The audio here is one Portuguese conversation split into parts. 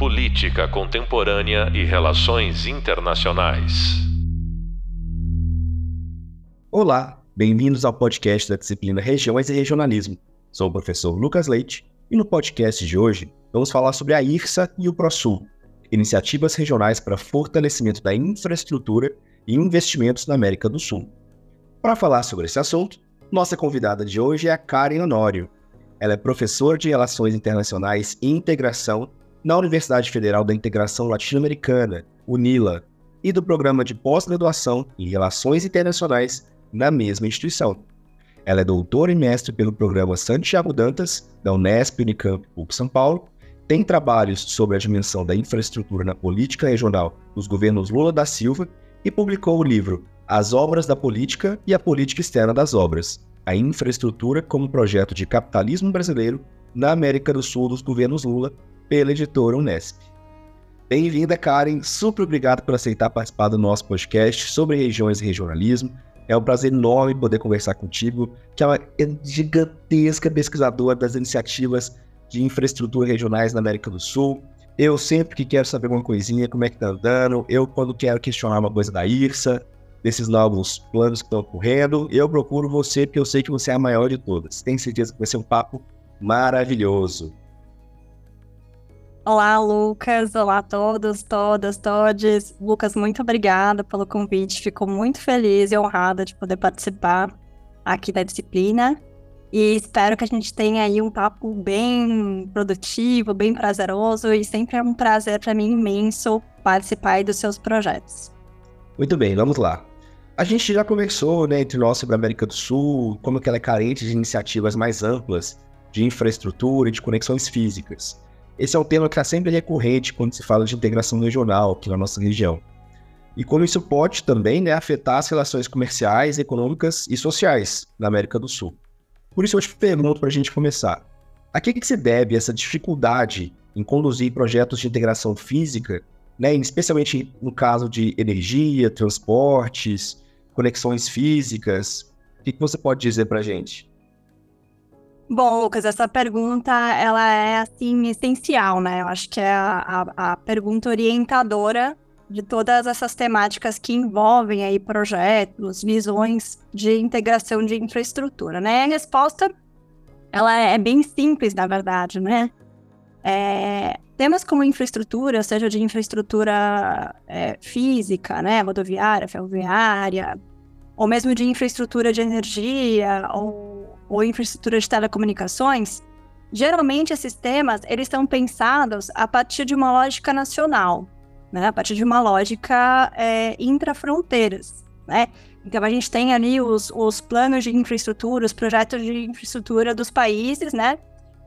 Política Contemporânea e Relações Internacionais. Olá, bem-vindos ao podcast da disciplina Regiões e Regionalismo. Sou o professor Lucas Leite e no podcast de hoje vamos falar sobre a IRSA e o ProSul, iniciativas regionais para fortalecimento da infraestrutura e investimentos na América do Sul. Para falar sobre esse assunto, nossa convidada de hoje é a Karen Honório. Ela é professora de Relações Internacionais e Integração na Universidade Federal da Integração Latino-Americana, UNILA, e do Programa de Pós-Graduação em Relações Internacionais na mesma instituição. Ela é doutora e mestre pelo programa Santiago Dantas, da Unesp Unicamp PUC São Paulo, tem trabalhos sobre a dimensão da infraestrutura na política regional dos governos Lula da Silva e publicou o livro As Obras da Política e a Política Externa das Obras, a infraestrutura como projeto de capitalismo brasileiro na América do Sul dos governos Lula, pela editora Unesp. Bem-vinda, Karen. Super obrigado por aceitar participar do nosso podcast sobre regiões e regionalismo. É um prazer enorme poder conversar contigo, que é uma gigantesca pesquisadora das iniciativas de infraestrutura regionais na América do Sul. Eu sempre que quero saber uma coisinha, como é que tá andando, eu quando quero questionar uma coisa da IRSA, desses novos planos que estão ocorrendo, eu procuro você porque eu sei que você é a maior de todas. Tenho certeza que vai ser um papo maravilhoso. Olá, Lucas. Olá a todos, todas, todes. Lucas, muito obrigada pelo convite. Fico muito feliz e honrada de poder participar aqui da disciplina. E espero que a gente tenha aí um papo bem produtivo, bem prazeroso. E sempre é um prazer para mim imenso participar dos seus projetos. Muito bem, vamos lá. A gente já conversou né, entre nós sobre a América do Sul, como que ela é carente de iniciativas mais amplas de infraestrutura e de conexões físicas. Esse é um tema que está sempre recorrente quando se fala de integração regional aqui na nossa região. E como isso pode também né, afetar as relações comerciais, econômicas e sociais na América do Sul. Por isso eu te pergunto para a gente começar. A que, que se deve essa dificuldade em conduzir projetos de integração física, né, especialmente no caso de energia, transportes, conexões físicas? O que, que você pode dizer para a gente? Bom, Lucas, essa pergunta ela é assim essencial, né? Eu acho que é a, a, a, pergunta orientadora de todas essas temáticas que envolvem aí projetos, visões de integração de infraestrutura, né? A resposta ela é bem simples, na verdade, né? É, temas como infraestrutura, seja de infraestrutura é, física, né, rodoviária, ferroviária, ou mesmo de infraestrutura de energia, ou ou infraestrutura de telecomunicações, geralmente esses temas eles são pensados a partir de uma lógica nacional, né? a partir de uma lógica é, intrafronteiras. Né? Então a gente tem ali os, os planos de infraestrutura, os projetos de infraestrutura dos países, né?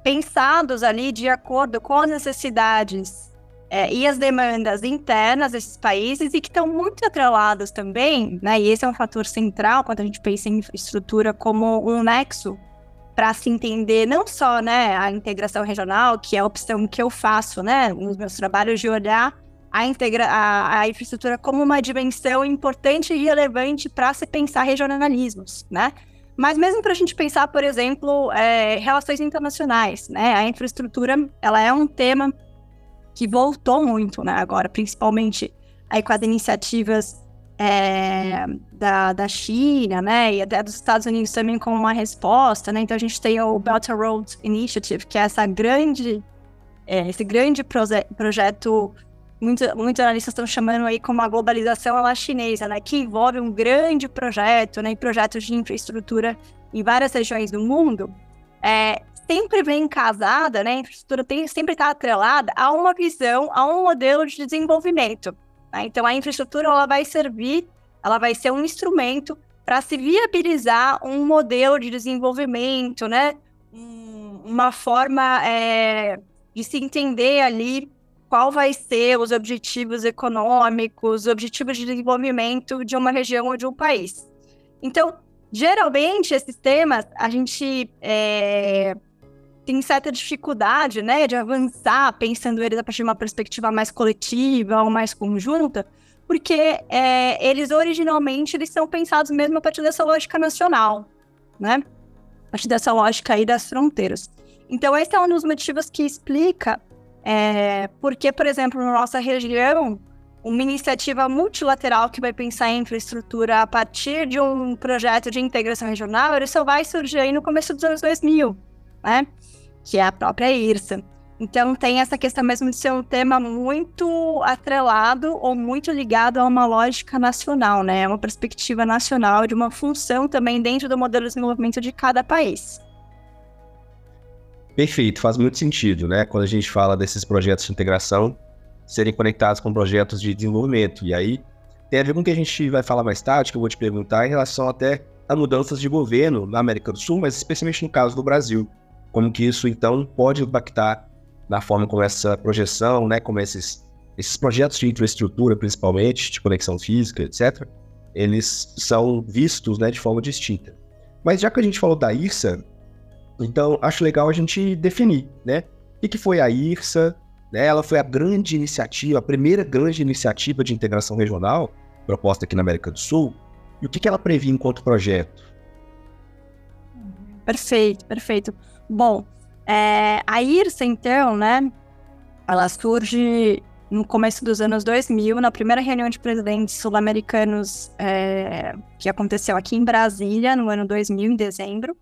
pensados ali de acordo com as necessidades é, e as demandas internas desses países e que estão muito atrelados também, né? E esse é um fator central quando a gente pensa em infraestrutura como um nexo para se entender não só, né, a integração regional, que é a opção que eu faço, né, nos meus trabalhos de olhar a, integra a, a infraestrutura como uma dimensão importante e relevante para se pensar regionalismos, né? Mas mesmo para a gente pensar, por exemplo, é, relações internacionais, né? A infraestrutura, ela é um tema que voltou muito, né, agora, principalmente aí com as iniciativas é, da, da China, né, e até dos Estados Unidos também como uma resposta, né, então a gente tem o Belt and Road Initiative, que é essa grande, é, esse grande proje projeto, muitos, muitos analistas estão chamando aí como a globalização chinesa, né, que envolve um grande projeto, né, projetos de infraestrutura em várias regiões do mundo, é, sempre vem casada, né? A infraestrutura tem, sempre está atrelada a uma visão, a um modelo de desenvolvimento. Né? Então, a infraestrutura ela vai servir, ela vai ser um instrumento para se viabilizar um modelo de desenvolvimento, né? Um, uma forma é, de se entender ali qual vai ser os objetivos econômicos, os objetivos de desenvolvimento de uma região ou de um país. Então, geralmente, esses temas, a gente é, tem certa dificuldade, né, de avançar pensando eles a partir de uma perspectiva mais coletiva ou mais conjunta, porque é, eles originalmente eles são pensados mesmo a partir dessa lógica nacional, né, a partir dessa lógica aí das fronteiras. Então esse é um dos motivos que explica É, porque, por exemplo, na nossa região, uma iniciativa multilateral que vai pensar em infraestrutura a partir de um projeto de integração regional, ele só vai surgir aí no começo dos anos 2000, né? Que é a própria IRSA. Então tem essa questão mesmo de ser um tema muito atrelado ou muito ligado a uma lógica nacional, né? Uma perspectiva nacional de uma função também dentro do modelo de desenvolvimento de cada país. Perfeito, faz muito sentido, né? Quando a gente fala desses projetos de integração, serem conectados com projetos de desenvolvimento. E aí tem a ver com o que a gente vai falar mais tarde, que eu vou te perguntar em relação até a mudanças de governo na América do Sul, mas especialmente no caso do Brasil. Como que isso, então, pode impactar na forma como essa projeção, né, como esses, esses projetos de infraestrutura, principalmente, de conexão física, etc., eles são vistos né, de forma distinta. Mas já que a gente falou da IRSA, então acho legal a gente definir, né? O que foi a IRSA, né? Ela foi a grande iniciativa, a primeira grande iniciativa de integração regional proposta aqui na América do Sul. E o que, que ela previa enquanto projeto? Perfeito, perfeito. Bom, é, a IRSA, então, né? Ela surge no começo dos anos 2000, na primeira reunião de presidentes sul-americanos é, que aconteceu aqui em Brasília, no ano 2000, em dezembro.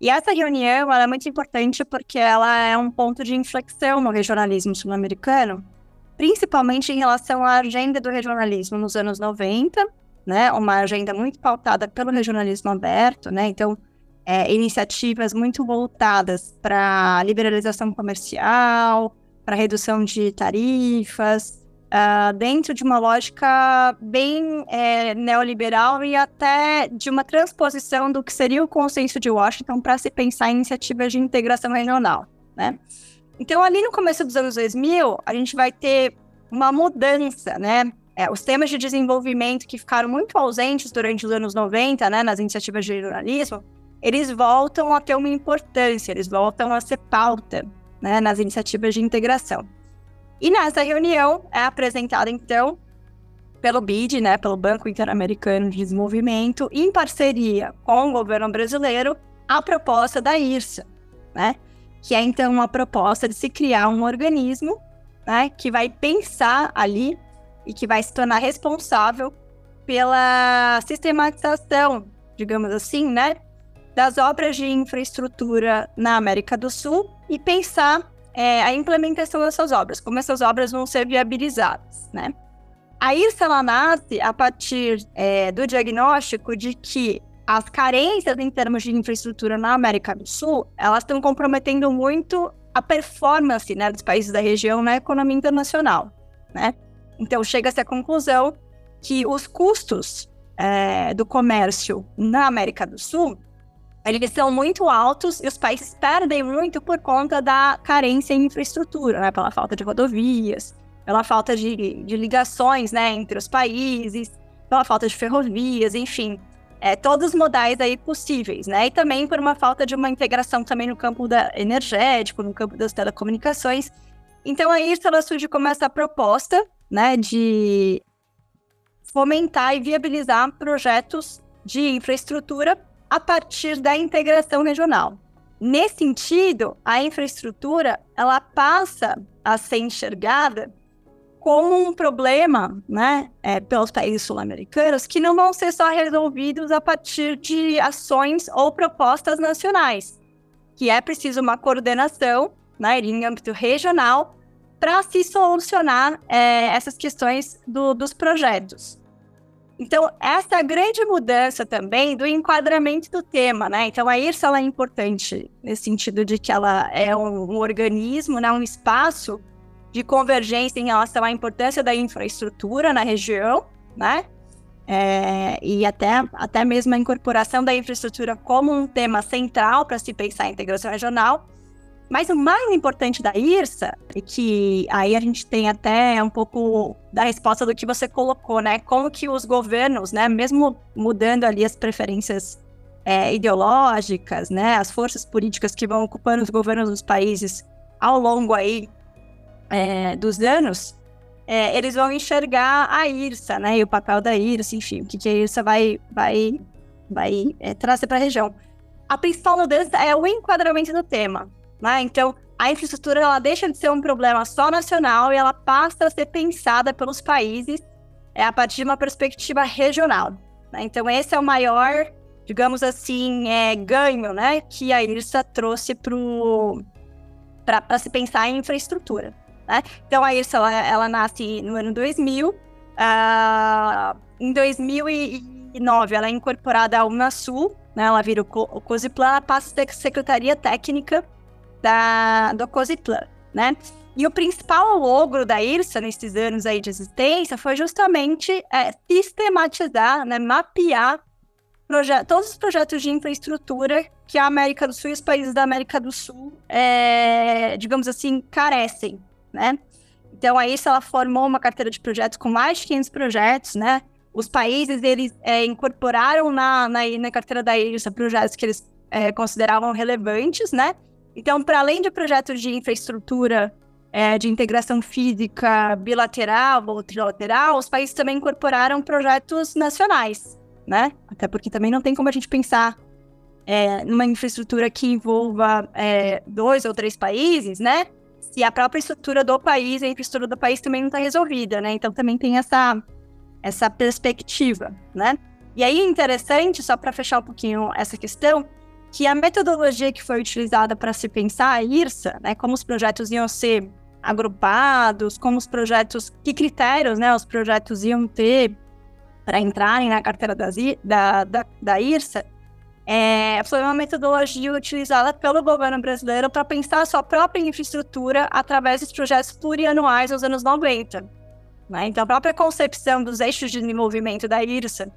E essa reunião é muito importante porque ela é um ponto de inflexão no regionalismo sul-americano, principalmente em relação à agenda do regionalismo nos anos 90, né? Uma agenda muito pautada pelo regionalismo aberto, né? Então, é, iniciativas muito voltadas para liberalização comercial, para redução de tarifas, uh, dentro de uma lógica bem é, neoliberal e até de uma transposição do que seria o consenso de Washington para se pensar em iniciativas de integração regional, né? Então, ali no começo dos anos 2000, a gente vai ter uma mudança, né? É, os temas de desenvolvimento que ficaram muito ausentes durante os anos 90, né, nas iniciativas de jornalismo, eles voltam a ter uma importância, eles voltam a ser pauta, né, nas iniciativas de integração. E nessa reunião é apresentada, então, pelo BID, né, pelo Banco Interamericano de Desenvolvimento, em parceria com o governo brasileiro, a proposta da IRSA, né, que é então uma proposta de se criar um organismo, né, que vai pensar ali e que vai se tornar responsável pela sistematização, digamos assim, né, das obras de infraestrutura na América do Sul e pensar é, a implementação dessas obras, como essas obras vão ser viabilizadas, né? A IRSA ela nasce a partir é, do diagnóstico de que as carências em termos de infraestrutura na América do Sul, elas estão comprometendo muito a performance né, dos países da região na economia internacional, né? Então, chega-se à conclusão que os custos é, do comércio na América do Sul eles são muito altos e os países perdem muito por conta da carência em infraestrutura, né? Pela falta de rodovias, pela falta de, de ligações, né, entre os países, pela falta de ferrovias, enfim. É, todos os modais aí possíveis, né? E também por uma falta de uma integração também no campo da energético, no campo das telecomunicações. Então aí ela surge como essa proposta, né, de fomentar e viabilizar projetos de infraestrutura a partir da integração regional. Nesse sentido, a infraestrutura ela passa a ser enxergada como um problema, né, é, pelos países sul-americanos que não vão ser só resolvidos a partir de ações ou propostas nacionais, que é preciso uma coordenação, né, em âmbito regional para se solucionar é, essas questões do, dos projetos. Então, essa a grande mudança também do enquadramento do tema, né? Então, a IRSA é importante nesse sentido de que ela é um, um organismo, né? um espaço de convergência em relação à importância da infraestrutura na região, né? É, e até, até mesmo a incorporação da infraestrutura como um tema central para se pensar em integração regional, mas o mais importante da IRSA, e que aí a gente tem até um pouco da resposta do que você colocou, né? Como que os governos, né, mesmo mudando ali as preferências é, ideológicas, né, as forças políticas que vão ocupando os governos dos países ao longo aí é, dos anos, é, eles vão enxergar a IRSA, né, e o papel da IRSA, enfim, o que, que a IRSA vai, vai, vai é, trazer para a região. A principal mudança é o enquadramento do tema. Né? Então, a infraestrutura ela deixa de ser um problema só nacional e ela passa a ser pensada pelos países é, a partir de uma perspectiva regional. Né? Então, esse é o maior, digamos assim, é, ganho né, que a IRSA trouxe para se pensar em infraestrutura. Né? Então, a IRSA ela, ela nasce no ano 2000. Uh, ah, em 2009, ela é incorporada ao Unasul, né? ela vira o, o COSIPLAN, passa a ser Secretaria Técnica da, do COSIPLAN, né? E o principal logro da IRSA nesses anos aí de existência foi justamente é, sistematizar, né, mapear todos os projetos de infraestrutura que a América do Sul e os países da América do Sul, é, digamos assim, carecem, né? Então, a IRSA ela formou uma carteira de projetos com mais de 500 projetos, né? Os países, eles é, incorporaram na, na, na, carteira da IRSA projetos que eles é, consideravam relevantes, né? Então, para além de projetos de infraestrutura é, de integração física bilateral ou trilateral, os países também incorporaram projetos nacionais, né? Até porque também não tem como a gente pensar é, numa infraestrutura que envolva é, dois ou três países, né? Se a própria estrutura do país, a infraestrutura do país também não está resolvida, né? Então também tem essa, essa perspectiva, né? E aí, interessante, só para fechar um pouquinho essa questão, que a metodologia que foi utilizada para se pensar a IRSA, né, como os projetos iam ser agrupados, como os projetos, que critérios né, os projetos iam ter para entrarem na carteira das, da, da, da IRSA, é, foi uma metodologia utilizada pelo governo brasileiro para pensar a sua própria infraestrutura através dos projetos plurianuais dos anos 90. Né? Então, a própria concepção dos eixos de desenvolvimento da IRSA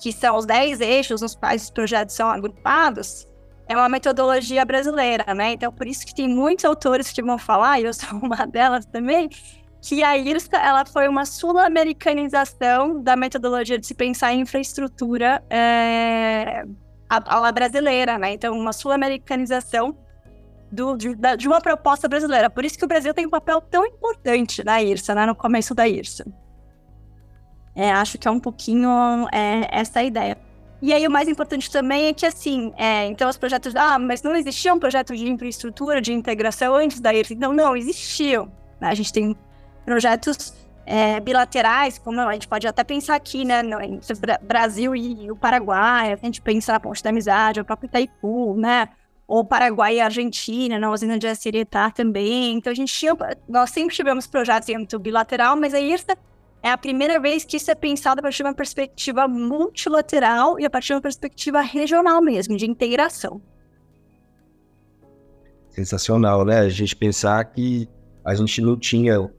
que são os 10 eixos nos quais os projetos são agrupados, é uma metodologia brasileira, né? Então, por isso que tem muitos autores que vão falar, e eu sou uma delas também, que a IRSA ela foi uma sul-americanização da metodologia de se pensar em infraestrutura é, a, a brasileira, né? Então, uma sul-americanização de, de, uma proposta brasileira. Por isso que o Brasil tem um papel tão importante na IRSA, né? No começo da IRSA. É, acho que é um pouquinho é, essa a ideia. E aí o mais importante também é que, assim, é, então os projetos, ah, mas não existiam projetos de infraestrutura, de integração antes da IRF. Não, não, existiam. A gente tem projetos é, bilaterais, como a gente pode até pensar aqui, né, no Brasil e o Paraguai, a gente pensa na Ponte da Amizade, o próprio Itaipu, né, ou Paraguai e Argentina, na usina de Acerietá também. Então a gente tinha, nós sempre tivemos projetos em âmbito bilateral, mas a IRSA é a primeira vez que isso é pensado a partir de uma perspectiva multilateral e a partir de uma perspectiva regional mesmo, de integração. Sensacional, né? A gente pensar que a gente não tinha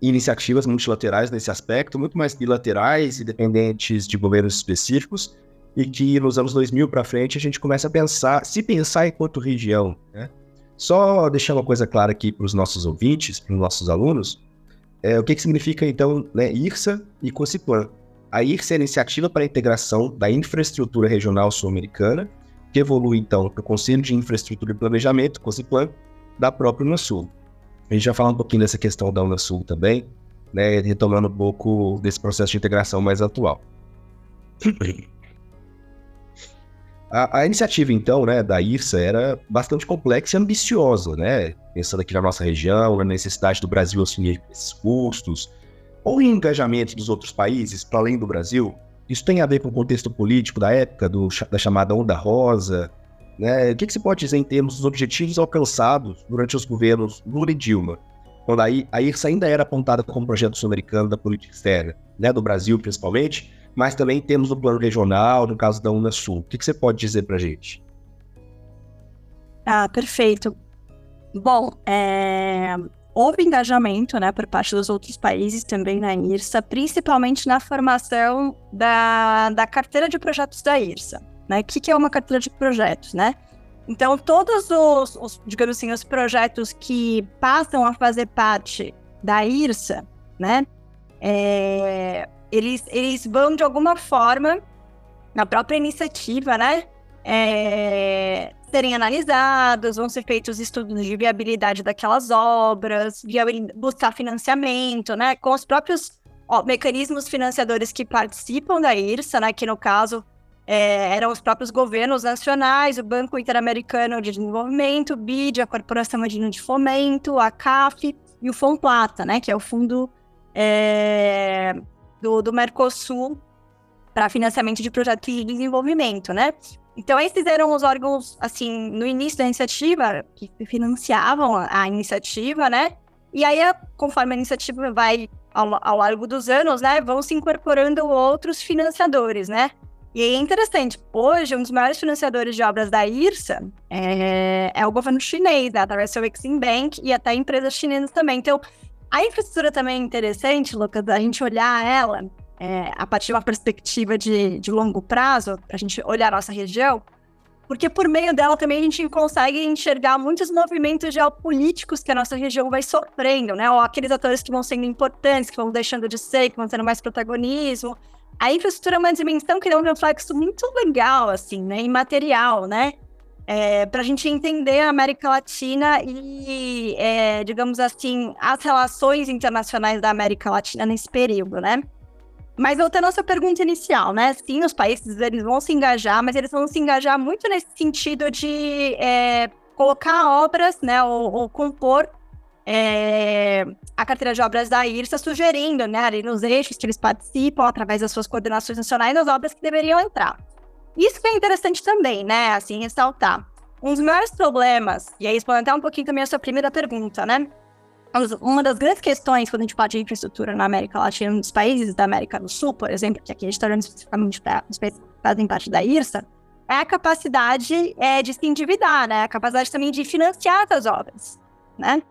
iniciativas multilaterais nesse aspecto, muito mais bilaterais e dependentes de governos específicos, e que nos anos 2000 para frente a gente começa a pensar, se pensar enquanto região, né? Só deixar uma coisa clara aqui para os nossos ouvintes, para os nossos alunos, é, o que, que significa, então, né, IRSA e COSIPLAN? A IRSA é a Iniciativa para a Integração da Infraestrutura Regional Sul-Americana, que evolui, então, para o Conselho de Infraestrutura e Planejamento, COSIPLAN, da própria Unasul. A gente já falou um pouquinho dessa questão da Unasul também, né, retomando um pouco desse processo de integração mais atual. A, a, iniciativa, então, né, da IRSA era bastante complexa e ambiciosa, né? Pensando aqui na nossa região, na necessidade do Brasil assumir esses custos, ou em engajamento dos outros países para além do Brasil. Isso tem a ver com o contexto político da época, do, da chamada Onda Rosa, né? O que, que se pode dizer em termos dos objetivos alcançados durante os governos Lula e Dilma? Quando a, a IRSA ainda era apontada como projeto sul-americano da política externa, né, do Brasil principalmente, mas também temos o plano regional, no caso da Unasul. O que, que você pode dizer para a gente? Ah, perfeito. Bom, é... houve engajamento né, por parte dos outros países também na IRSA, principalmente na formação da, da carteira de projetos da IRSA. Né? O que, que é uma carteira de projetos, né? Então, todos os, os, digamos assim, os projetos que passam a fazer parte da IRSA, né? É, eles, eles vão, de alguma forma, na própria iniciativa, né? É, serem analisados, vão ser feitos estudos de viabilidade daquelas obras, buscar financiamento, né? Com os próprios ó, mecanismos financiadores que participam da IRSA, né? Que no caso é, eram os próprios governos nacionais, o Banco Interamericano de Desenvolvimento, o BID, a Corporação Andina de Fomento, a CAF e o FONPLATA, né, que é o Fundo é, do, do Mercosul para financiamento de projetos de desenvolvimento, né? Então, esses eram os órgãos, assim, no início da iniciativa, que financiavam a, iniciativa, né? E aí, conforme a iniciativa vai ao, ao longo dos anos, né, vão se incorporando outros financiadores, né? E é interessante, hoje, um dos maiores financiadores de obras da IRSA é, é o governo chinês, né, através do Exim Bank e até empresas chinesas também. Então, a infraestrutura também é interessante, Lucas, a gente olhar ela é, a partir de uma perspectiva de, de longo prazo, para a gente olhar a nossa região, porque por meio dela também a gente consegue enxergar muitos movimentos geopolíticos que a nossa região vai sofrendo, né? Ou aqueles atores que vão sendo importantes, que vão deixando de ser, que vão tendo mais protagonismo. A infraestrutura é uma dimensão que dá um reflexo muito legal, assim, né? Imaterial, né? É, para a gente entender a América Latina e, é, digamos assim, as relações internacionais da América Latina nesse período, né? Mas voltando à sua pergunta inicial, né? Sim, os países eles vão se engajar, mas eles vão se engajar muito nesse sentido de é, colocar obras, né? Ou, ou compor é, a carteira de obras da IRSA, sugerindo, né? Ali nos eixos que eles participam, através das suas coordenações nacionais, as obras que deveriam entrar. Isso que é interessante também, né? Assim, ressaltar. Um dos maiores problemas, e aí respondendo até um pouquinho também a sua primeira pergunta, né? uma das grandes questões quando a gente fala de infraestrutura na América Latina, nos países da América do Sul, por exemplo, que aqui a gente está olhando especificamente para os países que fazem parte da IRSA, é a capacidade é, de se endividar, né? A capacidade também de financiar essas obras, né?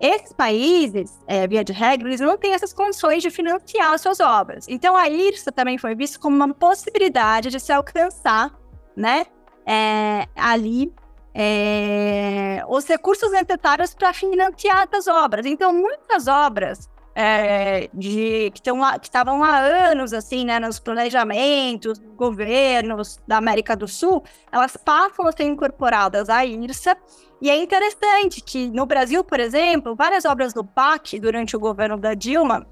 Esses países, é, via de regra, eles não têm essas condições de financiar as suas obras. Então, a IRSA também foi vista como uma possibilidade de se alcançar, né? É, ali é, os recursos necessários para financiar as obras. Então, muitas obras é, de, que estavam há anos assim, né, nos planejamentos, governos da América do Sul, elas passam a ser incorporadas à IRSA. E é interessante que no Brasil, por exemplo, várias obras do PAC durante o governo da Dilma,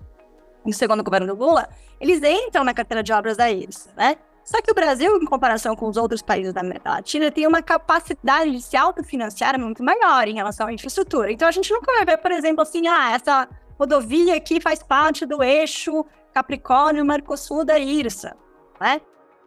no segundo governo do Lula, eles entram na carteira de obras da IRSA, né? Só que o Brasil, em comparação com os outros países da América Latina, tem uma capacidade de se autofinanciar muito maior em relação à infraestrutura. Então a gente nunca vai ver, por exemplo, assim, ah, essa rodovia aqui faz parte do eixo Capricórnio-Mercosul da IRSA, né?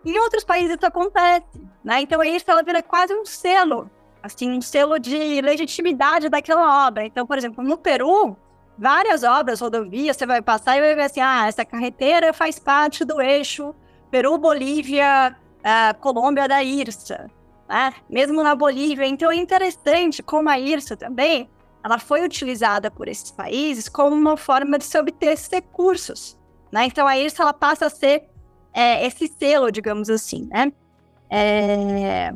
Em outros países isso acontece, né? Então a IRSA ela vira quase um selo, assim, um selo de legitimidade daquela obra. Então, por exemplo, no Peru, várias obras, rodovias, você vai passar e vai ver assim, ah, essa carreteira faz parte do eixo Peru, Bolívia, uh, Colômbia da IRSA, né? Mesmo na Bolívia. Então é interessante como a IRSA também, ela foi utilizada por esses países como uma forma de se obter esses recursos, né? Então a IRSA ela passa a ser é, esse selo, digamos assim, né? É,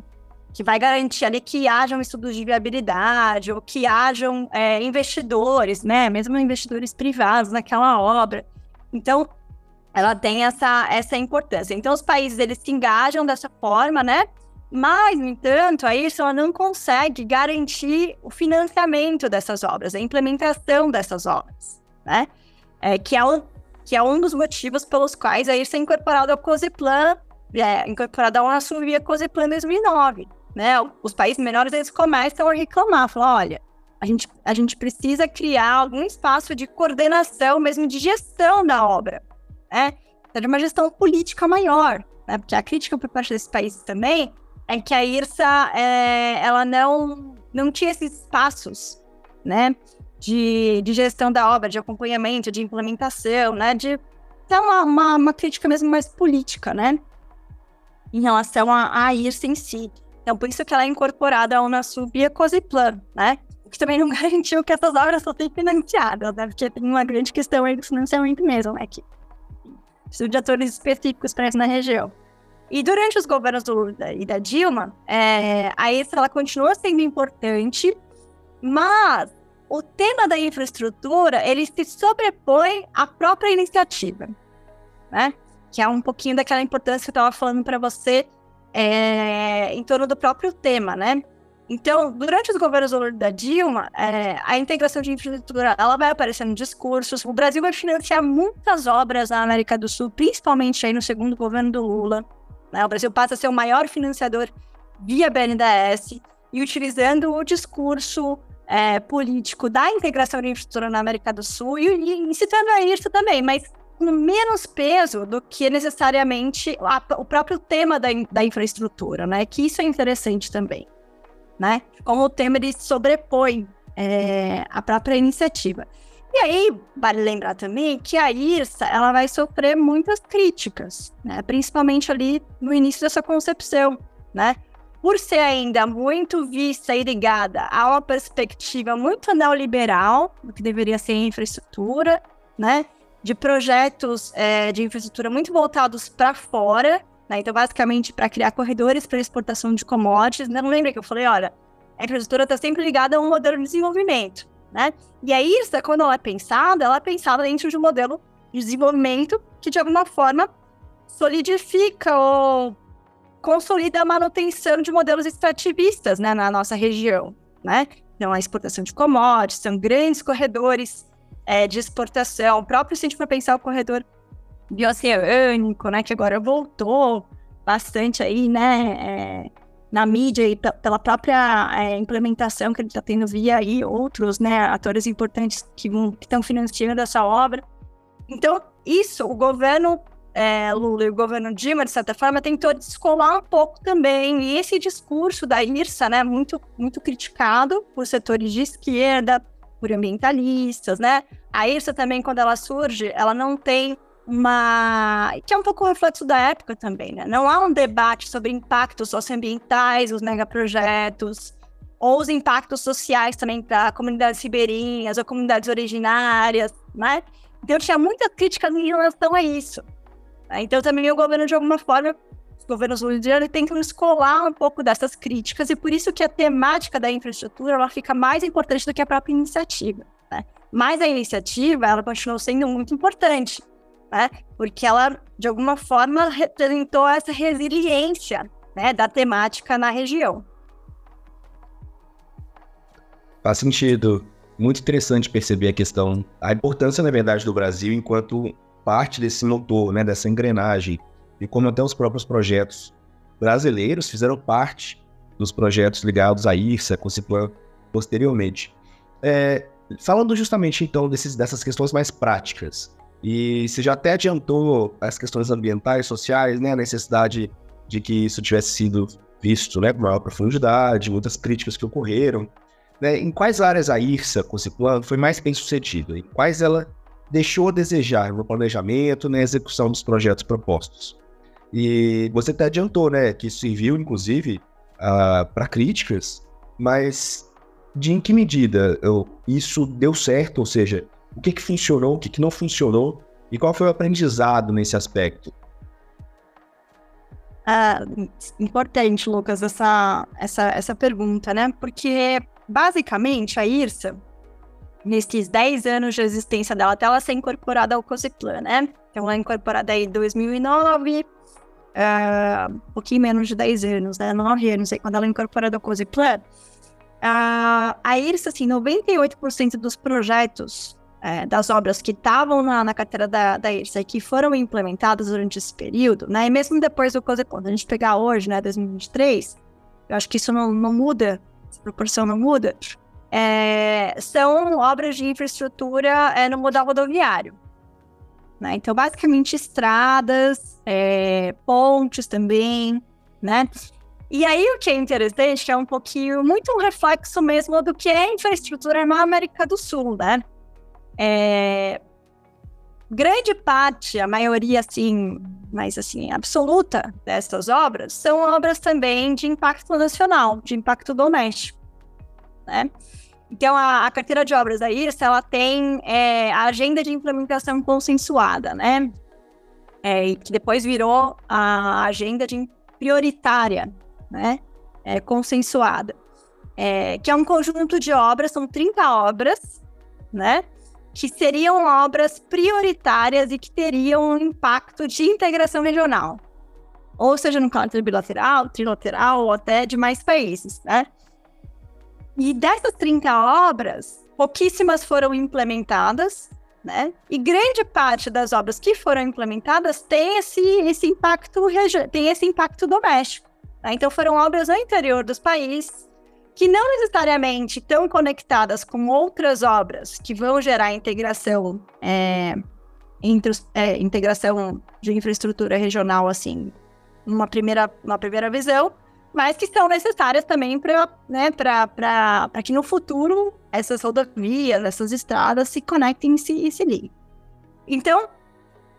que vai garantir ali que hajam estudos de viabilidade ou que hajam é, investidores, né? Mesmo investidores privados naquela obra. Então, ela tem essa, essa importância. Então, os países, eles se engajam dessa forma, né? Mas, no entanto, a IRSA não consegue garantir o financiamento dessas obras, a implementação dessas obras, né? É, que, é um, que é um dos motivos pelos quais a IRSA é incorporada ao COSEPLAN, é, incorporada ao via COSEPLAN 2009, né? Os países menores, eles começam a reclamar, falar, olha, a gente, a gente precisa criar algum espaço de coordenação, mesmo de gestão da obra, né? De uma gestão política maior, né? Porque a crítica por parte desse país também é que a IRSA, é, ela não, não tinha esses espaços, né? De, de gestão da obra, de acompanhamento, de implementação, né? De uma, uma, uma crítica mesmo mais política, né? Em relação à, IRSA em si. Então, por isso que ela é incorporada ao Unasul via COSIPLAN, né? O que também não garantiu que essas obras fossem financiadas, né? Porque tem uma grande questão aí do financiamento mesmo, né? Que Preciso de atores específicos para isso na região. E durante os governos do Lula e da Dilma, é, a ISA ela continua sendo importante, mas o tema da infraestrutura ele se sobrepõe à própria iniciativa, né? Que é um pouquinho daquela importância que eu estava falando para você é, em torno do próprio tema, né? Então, durante os governos da Dilma, é, a integração de infraestrutura ela vai aparecendo em discursos. O Brasil vai financiar muitas obras na América do Sul, principalmente aí no segundo governo do Lula. Né? O Brasil passa a ser o maior financiador via BNDES e utilizando o discurso é, político da integração de infraestrutura na América do Sul e, e citando a IRSA também, mas com menos peso do que necessariamente a, o próprio tema da, da infraestrutura, né? Que isso é interessante também, né? Como o tema ele sobrepõe é, a própria iniciativa. E aí, vale lembrar também que a IRSA ela vai sofrer muitas críticas, né? principalmente ali no início dessa concepção, né? Por ser ainda muito vista e ligada a uma perspectiva muito neoliberal, do que deveria ser infraestrutura, né? De projetos é, de infraestrutura muito voltados para fora, né? Então, basicamente, para criar corredores para exportação de commodities. Não lembra que eu falei, olha, a infraestrutura está sempre ligada a um modelo de desenvolvimento, né? E a IRSA, quando ela é pensada, ela é pensada dentro de um modelo de desenvolvimento que, de alguma forma, solidifica ou consolida a manutenção de modelos extrativistas né, na nossa região, né? Então, a exportação de commodities, são grandes corredores é, de exportação. O próprio, se a pensar o corredor bioceânico, né, que agora voltou bastante aí, né, é, na mídia e pela própria é, implementação que ele está tendo via aí outros, né, atores importantes que estão financiando essa obra. Então, isso, o governo é, Lula e o governo Dilma, de certa forma, tentou descolar um pouco também. E esse discurso da IRSA, né, muito, muito criticado por setores de esquerda, por ambientalistas, né? A IRSA também, quando ela surge, ela não tem uma. que é um pouco o reflexo da época também, né? Não há um debate sobre impactos socioambientais, os megaprojetos, ou os impactos sociais também para comunidades ribeirinhas ou comunidades originárias, né? Então tinha muita crítica em relação a isso. Né? Então também o governo, de alguma forma, os governos tem tentam escolar um pouco dessas críticas, e por isso que a temática da infraestrutura ela fica mais importante do que a própria iniciativa. Né? Mas a iniciativa, ela continuou sendo muito importante né? Porque ela, de alguma forma, representou essa resiliência né, da temática na região. Faz sentido. Muito interessante perceber a questão, a importância, na verdade, do Brasil enquanto parte desse motor, né, dessa engrenagem, e como até os próprios projetos brasileiros fizeram parte dos projetos ligados à IRSA, com o Ciplan posteriormente. É, falando justamente então desses, dessas questões mais práticas, e você já até adiantou as questões ambientais, sociais, né? A necessidade de que isso tivesse sido visto né, com maior profundidade, muitas críticas que ocorreram. Né? Em quais áreas a IRSA, com esse plano, foi mais bem sucedida? Em quais ela deixou a desejar no planejamento na execução dos projetos propostos? E você até adiantou né, que isso serviu, inclusive, uh, para críticas, mas de em que medida isso deu certo? Ou seja, o que, que funcionou, o que, que não funcionou e qual foi o aprendizado nesse aspecto? É importante, Lucas, essa, essa, essa pergunta, né? Porque, basicamente, a IRSA, nesses 10 anos de existência dela, até ela ser incorporada ao COSIPLAN, né? Então, ela é incorporada aí em 2009, é, um pouquinho menos de 10 anos, né? 9 anos aí, quando ela é incorporada ao COSIPLAN. Uh, a IRSA, assim, 98% dos projetos é, das obras que estavam na, na, carteira da, da IRSA que foram implementadas durante esse período, né? E mesmo depois do quando a gente pegar hoje, né, 2023, eu acho que isso não, não muda, essa proporção não muda, é, são obras de infraestrutura é, no modal rodoviário. Né? Então, basicamente, estradas, é, pontes também, né? E aí, o que é interessante, que é um pouquinho, muito um reflexo mesmo do que é infraestrutura na América do Sul, né? É, grande parte, a maioria, assim, mas assim, absoluta dessas obras, são obras também de impacto nacional, de impacto doméstico, né? Então, a, a carteira de obras da IRSA, ela tem é, a agenda de implementação consensuada, né? É, que depois virou a agenda de prioritária, né? É, consensuada. É, que é um conjunto de obras, são 30 obras, né? Que seriam obras prioritárias e que teriam um impacto de integração regional. Ou seja, no caráter bilateral, trilateral ou até de mais países, né? E dessas 30 obras, pouquíssimas foram implementadas, né? E grande parte das obras que foram implementadas tem esse, esse impacto tem esse impacto doméstico. Né? Então foram obras no interior dos países que não necessariamente estão conectadas com outras obras que vão gerar integração é, entre é, integração de infraestrutura regional assim, numa primeira, uma primeira visão, mas que são necessárias também para né, que no futuro essas rodovias, essas estradas se conectem e se, e se liguem. Então,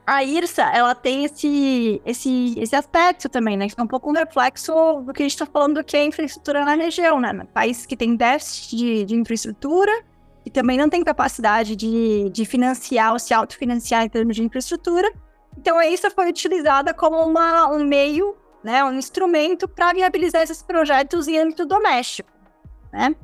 a IRSA, ela tem esse, esse, esse aspecto também, né? Que é um pouco um reflexo do que a gente está falando que é infraestrutura na região, né? Países que têm déficit de, de infraestrutura e também não têm capacidade de, de financiar ou se autofinanciar em termos de infraestrutura. Então, a IRSA foi utilizada como uma, um meio né, um instrumento para viabilizar esses projetos em âmbito doméstico, né?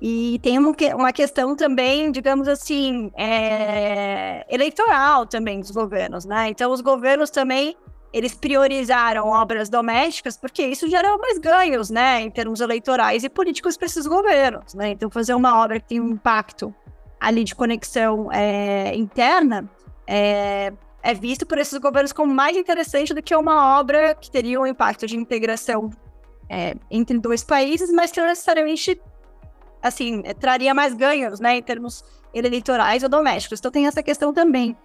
E tem uma, questão também, digamos assim, é, eleitoral também dos governos, né? Então, os governos também, eles priorizaram obras domésticas porque isso gera mais ganhos, né? Em termos eleitorais e políticos para esses governos, né? Então, fazer uma obra que tem um impacto ali de conexão é, interna é, é visto por esses governos como mais interessante do que uma obra que teria um impacto de integração é, entre dois países, mas que não necessariamente, assim, é, traria mais ganhos, né, em termos eleitorais ou domésticos. Então tem essa questão também,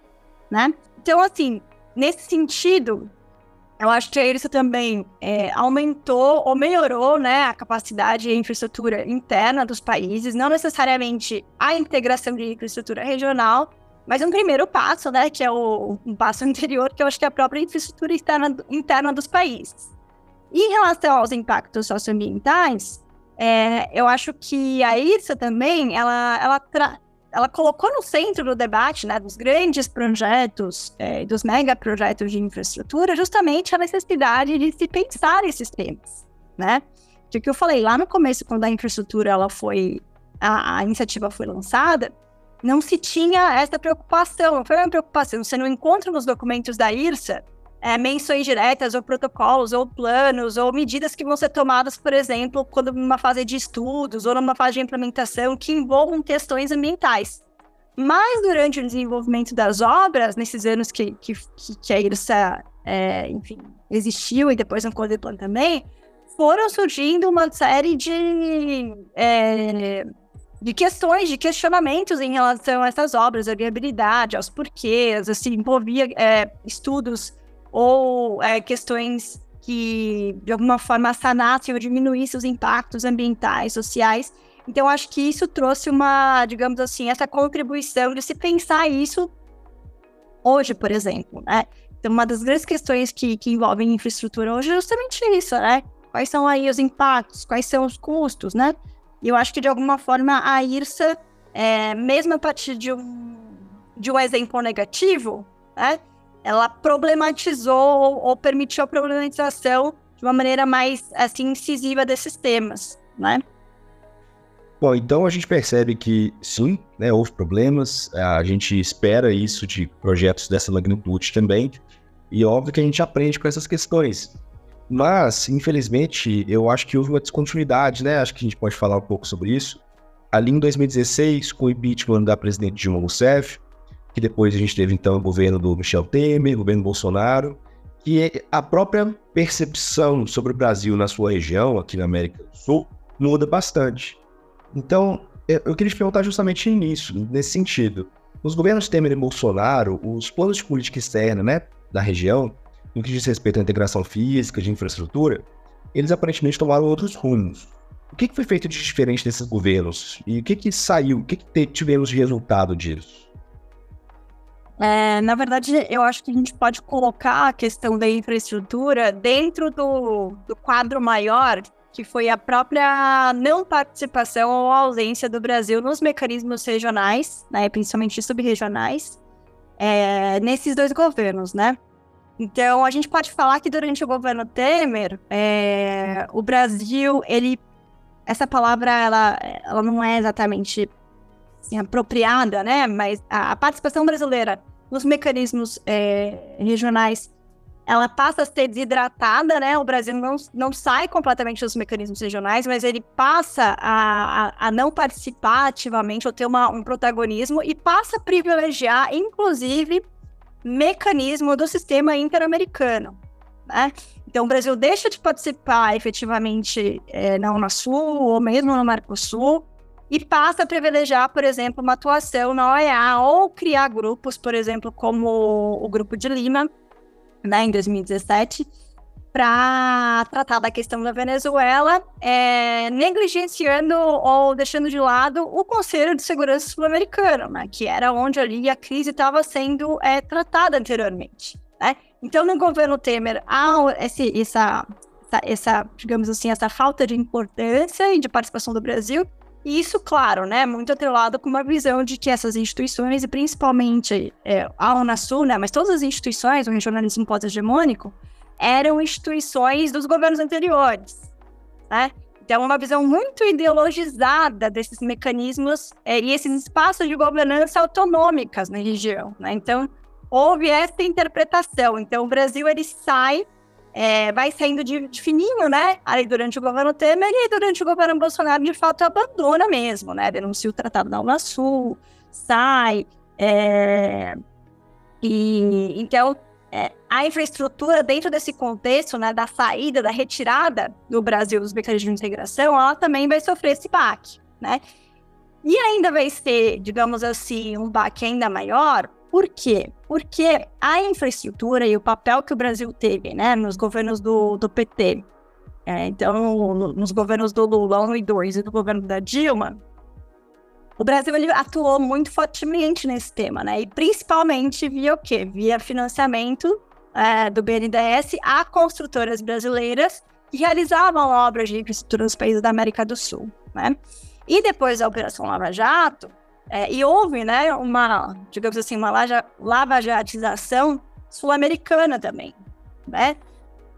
né? Então, assim, nesse sentido, eu acho que isso também é, aumentou ou melhorou né, a capacidade e infraestrutura interna dos países, não necessariamente a integração de infraestrutura regional, mas um primeiro passo, né, que é o um passo anterior, que eu acho que é a própria infraestrutura interna, interna dos países. E em relação aos impactos socioambientais, é, eu acho que a IRSA também, ela, ela, ela colocou no centro do debate, né, dos grandes projetos, é, dos megaprojetos de infraestrutura, justamente a necessidade de se pensar esses temas, né? O que eu falei lá no começo, quando a infraestrutura ela foi, a, a iniciativa foi lançada, não se tinha essa preocupação, foi uma preocupação. Você não encontra nos documentos da IRSA é, menções diretas, ou protocolos, ou planos, ou medidas que vão ser tomadas, por exemplo, quando numa fase de estudos ou numa fase de implementação que envolvam questões ambientais. Mas durante o desenvolvimento das obras, nesses anos que, que, que a IRSA, é, enfim, existiu e depois no Codeplan também, foram surgindo uma série de é, de questões, de questionamentos em relação a essas obras, a viabilidade, aos porquês, assim, envolvia é, estudos ou é, questões que, de alguma forma, sanassem ou diminuíssem os impactos ambientais, sociais. Então, acho que isso trouxe uma, digamos assim, essa contribuição de se pensar isso hoje, por exemplo, né? Então, uma das grandes questões que, que envolvem infraestrutura hoje é justamente isso, né? Quais são aí os impactos, quais são os custos, né? E eu acho que, de alguma forma, a IRSA, é, mesmo a partir de um, de um exemplo negativo, né, ela problematizou ou, permitiu a problematização de uma maneira mais assim, incisiva desses temas, né? Bom, então a gente percebe que sim, né, houve problemas, a gente espera isso de projetos dessa magnitude também, e óbvio que a gente aprende com essas questões. Mas, infelizmente, eu acho que houve uma descontinuidade, né? Acho que a gente pode falar um pouco sobre isso. Ali em 2016, com o impeachment da presidente Dilma Rousseff, que depois a gente teve então o governo do Michel Temer, o governo Bolsonaro, que a própria percepção sobre o Brasil na sua região, aqui na América do Sul, muda bastante. Então, eu queria te perguntar justamente nisso, nesse sentido. Nos governos Temer e Bolsonaro, os planos de política externa né, da região no que diz respeito à integração física, de infraestrutura, eles aparentemente tomaram outros rumos. O que, que foi feito de diferente desses governos? E o que, que saiu? O que, que tivemos de resultado disso? É, na verdade, eu acho que a gente pode colocar a questão da infraestrutura dentro do, do quadro maior, que foi a própria não participação ou ausência do Brasil nos mecanismos regionais, né, principalmente subregionais, é, nesses dois governos, né? Então, a gente pode falar que durante o governo Temer, é, o Brasil, ele. Essa palavra, ela, ela não é exatamente assim, apropriada, né? Mas a, a, participação brasileira nos mecanismos é, regionais ela passa a ser desidratada, né? O Brasil não, não sai completamente dos mecanismos regionais, mas ele passa a, a, a não participar ativamente ou ter uma, um protagonismo e passa a privilegiar, inclusive, mecanismo do sistema interamericano, né? Então, o Brasil deixa de participar efetivamente é, na Unasul ou mesmo no Mercosul e passa a privilegiar, por exemplo, uma atuação na OEA ou criar grupos, por exemplo, como o Grupo de Lima, né, em 2017, para tratar da questão da Venezuela, é, negligenciando ou deixando de lado o Conselho de Segurança Sul-Americano, né, que era onde ali a crise estava sendo é, tratada anteriormente. Né? Então, no governo Temer, há esse, essa, essa, essa, digamos assim, essa falta de importância e de participação do Brasil, e isso, claro, né, muito atrelado com uma visão de que essas instituições, e principalmente é, a Unasul, né, mas todas as instituições, o regionalismo pós-hegemônico, eram instituições dos governos anteriores, né? Então, uma visão muito ideologizada desses mecanismos é, e esses espaços de governança autonômicas na região, né? Então, houve essa interpretação. Então, o Brasil, ele sai é, vai saindo de, de, fininho, né? Aí durante o governo Temer e durante o governo Bolsonaro, de fato, abandona mesmo, né? Denuncia o Tratado da Unasul, sai. É, e então é, a infraestrutura dentro desse contexto, né, da saída, da retirada do Brasil dos mecanismos de integração, ela também vai sofrer esse baque, né? E ainda vai ser, digamos assim, um baque ainda maior, por quê? Porque a infraestrutura e o papel que o Brasil teve né, nos governos do, do PT, é, então, no, nos governos do Lula 1 e 2 e do governo da Dilma, o Brasil ele atuou muito fortemente nesse tema, né? E principalmente via o quê? Via financiamento é, do BNDES a construtoras brasileiras que realizavam obras de infraestrutura nos países da América do Sul, né? E depois da Operação Lava Jato, é, e houve, né, uma, digamos assim, uma lavajatização sul-americana também, né?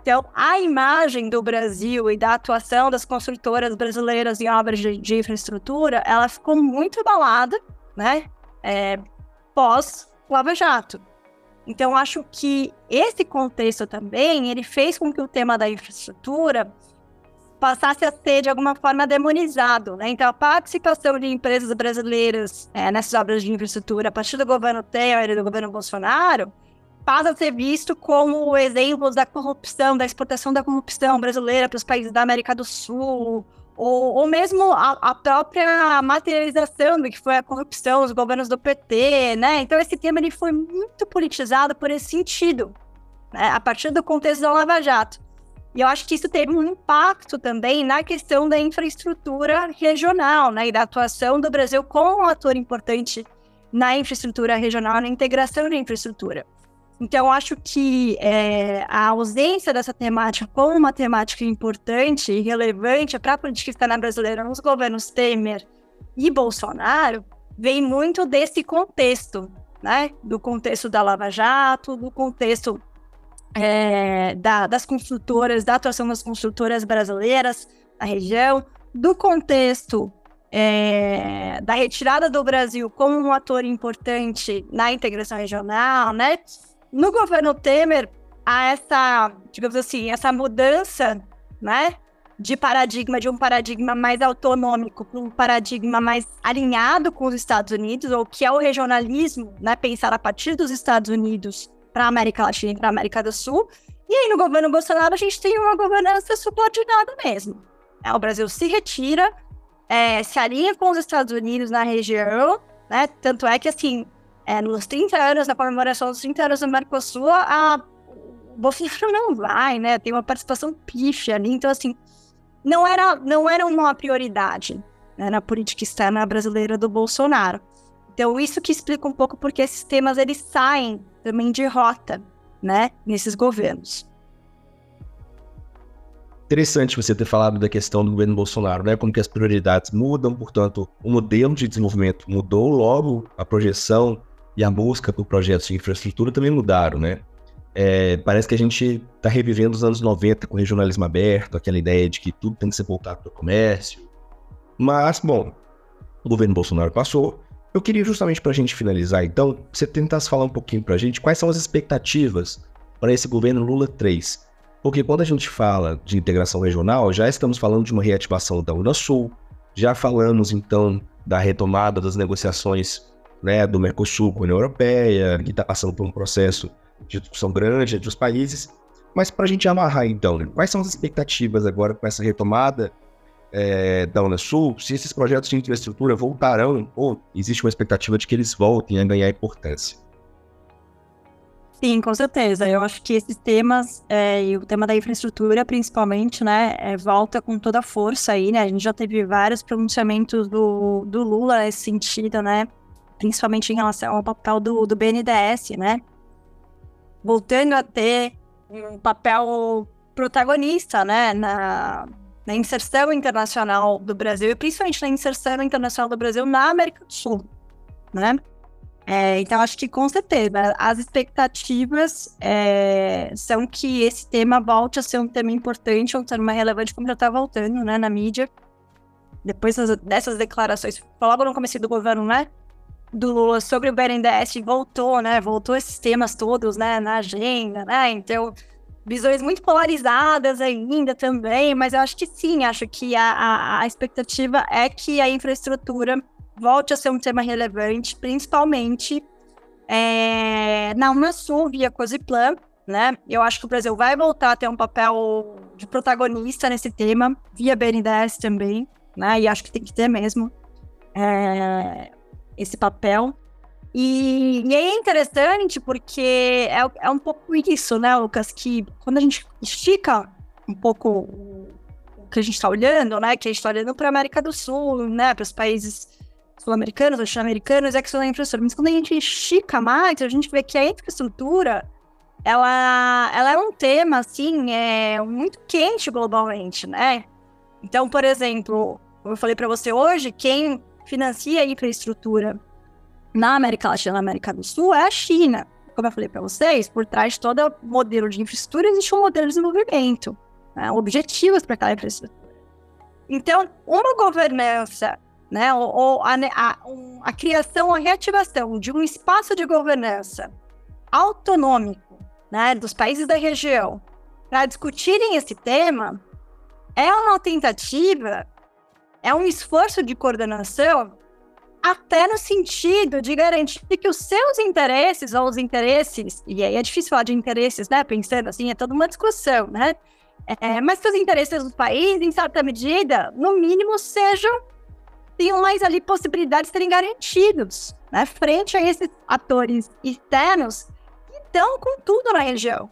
Então, a imagem do Brasil e da atuação das construtoras brasileiras em obras de, de infraestrutura, ela ficou muito abalada, né, é, pós Lava Jato. Então, acho que esse contexto também, ele fez com que o tema da infraestrutura passasse a ser, de alguma forma, demonizado. Né? Então, a participação de empresas brasileiras é, nessas obras de infraestrutura, a partir do governo Temer e do governo Bolsonaro, passa a ser visto como exemplos da corrupção, da exportação da corrupção brasileira para os países da América do Sul, ou, ou mesmo a, a, própria materialização do que foi a corrupção dos governos do PT, né? Então esse tema ele foi muito politizado por esse sentido, né? a partir do contexto da Lava Jato. E eu acho que isso teve um impacto também na questão da infraestrutura regional, né? E da atuação do Brasil como um ator importante na infraestrutura regional, na integração da infraestrutura. Então, eu acho que é, a ausência dessa temática como uma temática importante e relevante para a política externa brasileira nos governos Temer e Bolsonaro vem muito desse contexto, né? Do contexto da Lava Jato, do contexto é, da, das construtoras, da atuação das construtoras brasileiras na região, do contexto é, da retirada do Brasil como um ator importante na integração regional, né? No governo Temer, há essa, digamos assim, essa mudança, né? De paradigma, de um paradigma mais autonômico para um paradigma mais alinhado com os Estados Unidos, ou que é o regionalismo, né? Pensar a partir dos Estados Unidos para a América Latina e para a América do Sul. E aí, no governo Bolsonaro, a gente tem uma governança subordinada mesmo. É, o Brasil se retira, é, se alinha com os Estados Unidos na região, né? Tanto é que, assim, é, nos 30 anos, na comemoração dos 30 anos do Mercosul, a, Bolsonaro não vai, né? Tem uma participação pífia ali. Então, assim, não era, não era uma prioridade né, na política externa brasileira do Bolsonaro. Então, isso que explica um pouco porque esses temas eles saem também de rota, né, nesses governos. Interessante você ter falado da questão do governo Bolsonaro, né? Como que as prioridades mudam, portanto, o modelo de desenvolvimento mudou, logo a projeção e a busca por projetos de infraestrutura também mudaram, né? É, parece que a gente está revivendo os anos 90 com regionalismo aberto, aquela ideia de que tudo tem que ser voltado para o comércio. Mas, bom, o governo Bolsonaro passou, eu queria justamente para a gente finalizar, então, você tentasse falar um pouquinho para a gente quais são as expectativas para esse governo Lula 3? Porque quando a gente fala de integração regional, já estamos falando de uma reativação da Unasul, já falamos então da retomada das negociações né, do Mercosul com a União Europeia, que está passando por um processo de discussão grande entre os países. Mas para a gente amarrar então, quais são as expectativas agora com essa retomada é, da Unasul? Se esses projetos de infraestrutura voltarão ou existe uma expectativa de que eles voltem a ganhar importância? Sim, com certeza. Eu acho que esses temas, é, e o tema da infraestrutura, principalmente, né, é, volta com toda a força aí, né? A gente já teve vários pronunciamentos do, do Lula nesse sentido, né? Principalmente em relação ao papel do, do BNDES, né? Voltando a ter um papel protagonista, né, na, na inserção internacional do Brasil, e principalmente na inserção internacional do Brasil na América do Sul, né? É, então, acho que com certeza as expectativas é, são que esse tema volte a ser um tema importante, um tema relevante, como já está voltando né, na mídia. Depois dessas declarações, logo no começo do governo, né? Do Lula sobre o BNDES, voltou, né? Voltou esses temas todos, né? Na agenda, né? Então, visões muito polarizadas ainda também, mas eu acho que sim, acho que a, a, a expectativa é que a infraestrutura volte a ser um tema relevante, principalmente é, na Unasul via Cosiplan, né? Eu acho que o Brasil vai voltar a ter um papel de protagonista nesse tema, via BNDES também, né? E acho que tem que ter mesmo é, esse papel. E, e é interessante porque é, é um pouco isso, né, Lucas? Que quando a gente estica um pouco o que a gente está olhando, né? Que a gente está olhando para a América do Sul, né? Para os países sul-americanos, latino-americanos, é que são da infraestrutura. Mas quando a gente estica mais, a gente vê que a infraestrutura, ela, ela é um tema, assim, é muito quente globalmente, né? Então, por exemplo, eu falei para você hoje, quem financia a infraestrutura na América Latina na América do Sul é a China. Como eu falei para vocês, por trás de todo modelo de infraestrutura existe um modelo de desenvolvimento, né? objetivos para aquela infraestrutura. Então, uma governança né? Ou, ou a, a, a, criação, a reativação de um espaço de governança autonômico, né, dos países da região, para discutirem esse tema, é uma tentativa, é um esforço de coordenação, até no sentido de garantir que os seus interesses ou os interesses, e aí é difícil falar de interesses, né? Pensando assim, é toda uma discussão, né? É, mas que os interesses do país, em certa medida, no mínimo, sejam tenham mais ali possibilidades de serem garantidos, né, frente a esses atores externos que estão com tudo na região.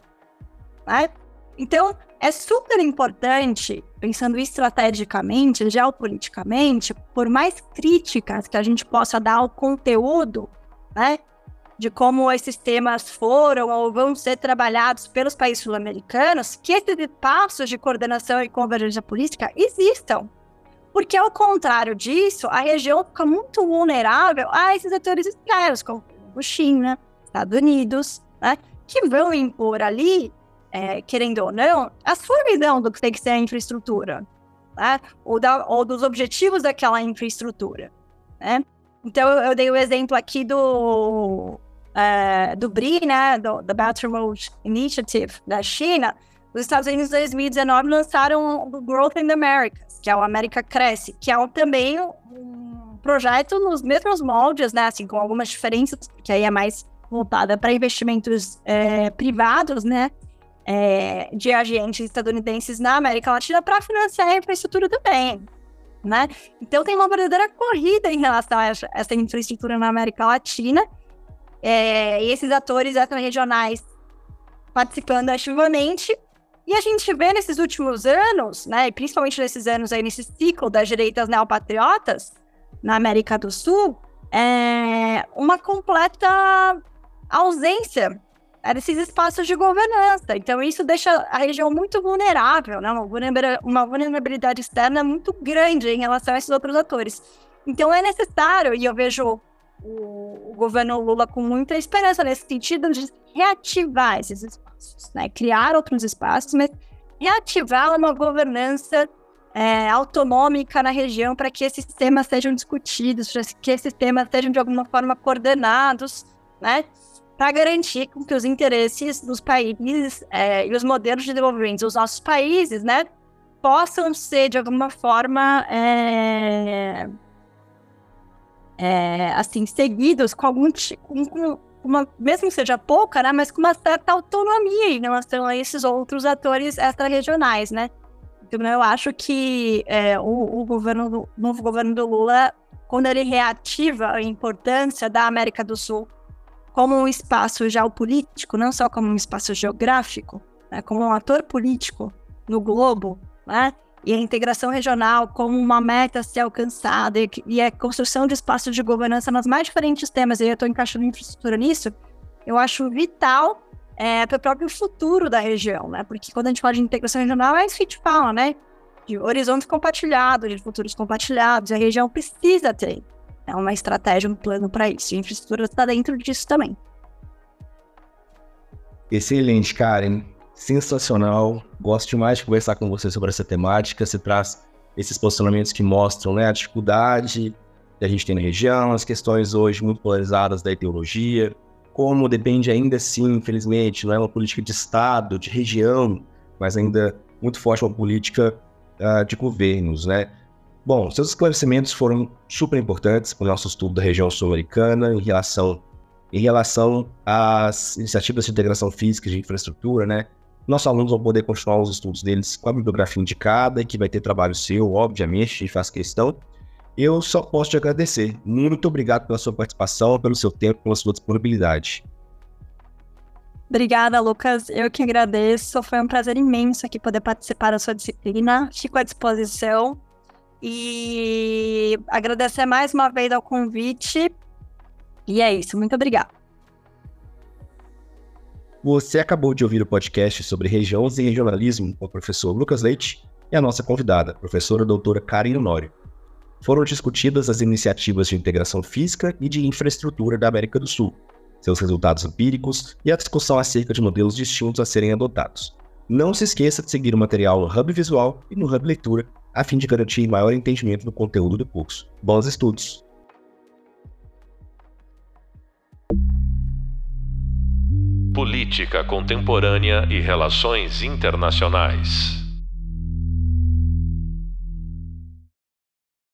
Né? Então, é super importante, pensando estrategicamente, geopoliticamente, por mais críticas que a gente possa dar ao conteúdo, né, de como esses temas foram ou vão ser trabalhados pelos países sul-americanos, que esses espaços de coordenação e convergência política existam, porque, ao contrário disso, a região fica muito vulnerável a esses atores externos, como China, Estados Unidos, né, que vão impor ali, é, querendo ou não, a sua visão do que tem que ser a infraestrutura, né, ou, da, ou dos objetivos daquela infraestrutura. Né? Então, eu dei o exemplo aqui do, uh, do BRI, né, do, Belt and Road Initiative da China, os Estados Unidos, em 2019, lançaram o Growth in the Americas, que é o América Cresce, que é também um projeto nos mesmos moldes, né? Assim, com algumas diferenças, que aí é mais voltada para investimentos é, privados, né? É, de agentes estadunidenses na América Latina para financiar a infraestrutura também, né? Então tem uma verdadeira corrida em relação a essa, infraestrutura na América Latina. É, e esses atores regionais participando ativamente e a gente vê nesses últimos anos, né, principalmente nesses anos aí, nesse ciclo das direitas neopatriotas na América do Sul, é uma completa ausência desses espaços de governança. Então, isso deixa a região muito vulnerável, né? uma vulnerabilidade externa muito grande em relação a esses outros atores. Então, é necessário, e eu vejo o, governo Lula com muita esperança nesse sentido, de reativar esses espaços espaços, né? Criar outros espaços, mas reativar uma governança é, autonômica na região para que esses temas sejam discutidos, para que esses temas sejam de alguma forma coordenados, né? Para garantir que os interesses dos países é, e os modelos de desenvolvimento dos nossos países, né, possam ser de alguma forma é, é, assim seguidos com algum com, uma, mesmo que seja pouca, né, mas com uma certa autonomia em relação a esses outros atores extra-regionais, né? Então, eu acho que é, o, o, governo do, novo governo do Lula, quando ele reativa a importância da América do Sul como um espaço geopolítico, não só como um espaço geográfico, né, como um ator político no globo, né, e a integração regional como uma meta a ser alcançada e, e a construção de espaços de governança nos mais diferentes temas, e eu estou encaixando infraestrutura nisso, eu acho vital é, para o próprio futuro da região, né? Porque quando a gente fala de integração regional, é isso que a gente fala, né? De horizontes compartilhados, de futuros compartilhados, a região precisa ter é uma estratégia, um plano para isso. A infraestrutura está dentro disso também. Excelente, Karen sensacional. Gosto demais de conversar com você sobre essa temática. Você traz esses posicionamentos que mostram né, a dificuldade que a gente tem na região, as questões hoje muito polarizadas da ideologia, como depende ainda assim, infelizmente, não é uma política de Estado, de região, mas ainda muito forte uma política uh, de governos, né? Bom, seus esclarecimentos foram super importantes para o nosso estudo da região sul-americana em relação, em relação às iniciativas de integração física e de infraestrutura, né? Nossos alunos vão poder continuar os estudos deles com a bibliografia indicada, que vai ter trabalho seu, obviamente, e faz questão. Eu só posso te agradecer. Muito obrigado pela sua participação, pelo seu tempo, pela sua disponibilidade. Obrigada, Lucas. Eu que agradeço. Foi um prazer imenso aqui poder participar da sua disciplina. Fico à disposição. E agradecer mais uma vez ao convite. E é isso. Muito obrigada. Você acabou de ouvir o podcast sobre regiões e regionalismo com o professor Lucas Leite e a nossa convidada, professora doutora Karen Honório. Foram discutidas as iniciativas de integração física e de infraestrutura da América do Sul, seus resultados empíricos e a discussão acerca de modelos distintos a serem adotados. Não se esqueça de seguir o material no Hub Visual e no Hub Leitura, a fim de garantir maior entendimento do conteúdo do curso. Bons estudos! Política Contemporânea e Relações Internacionais.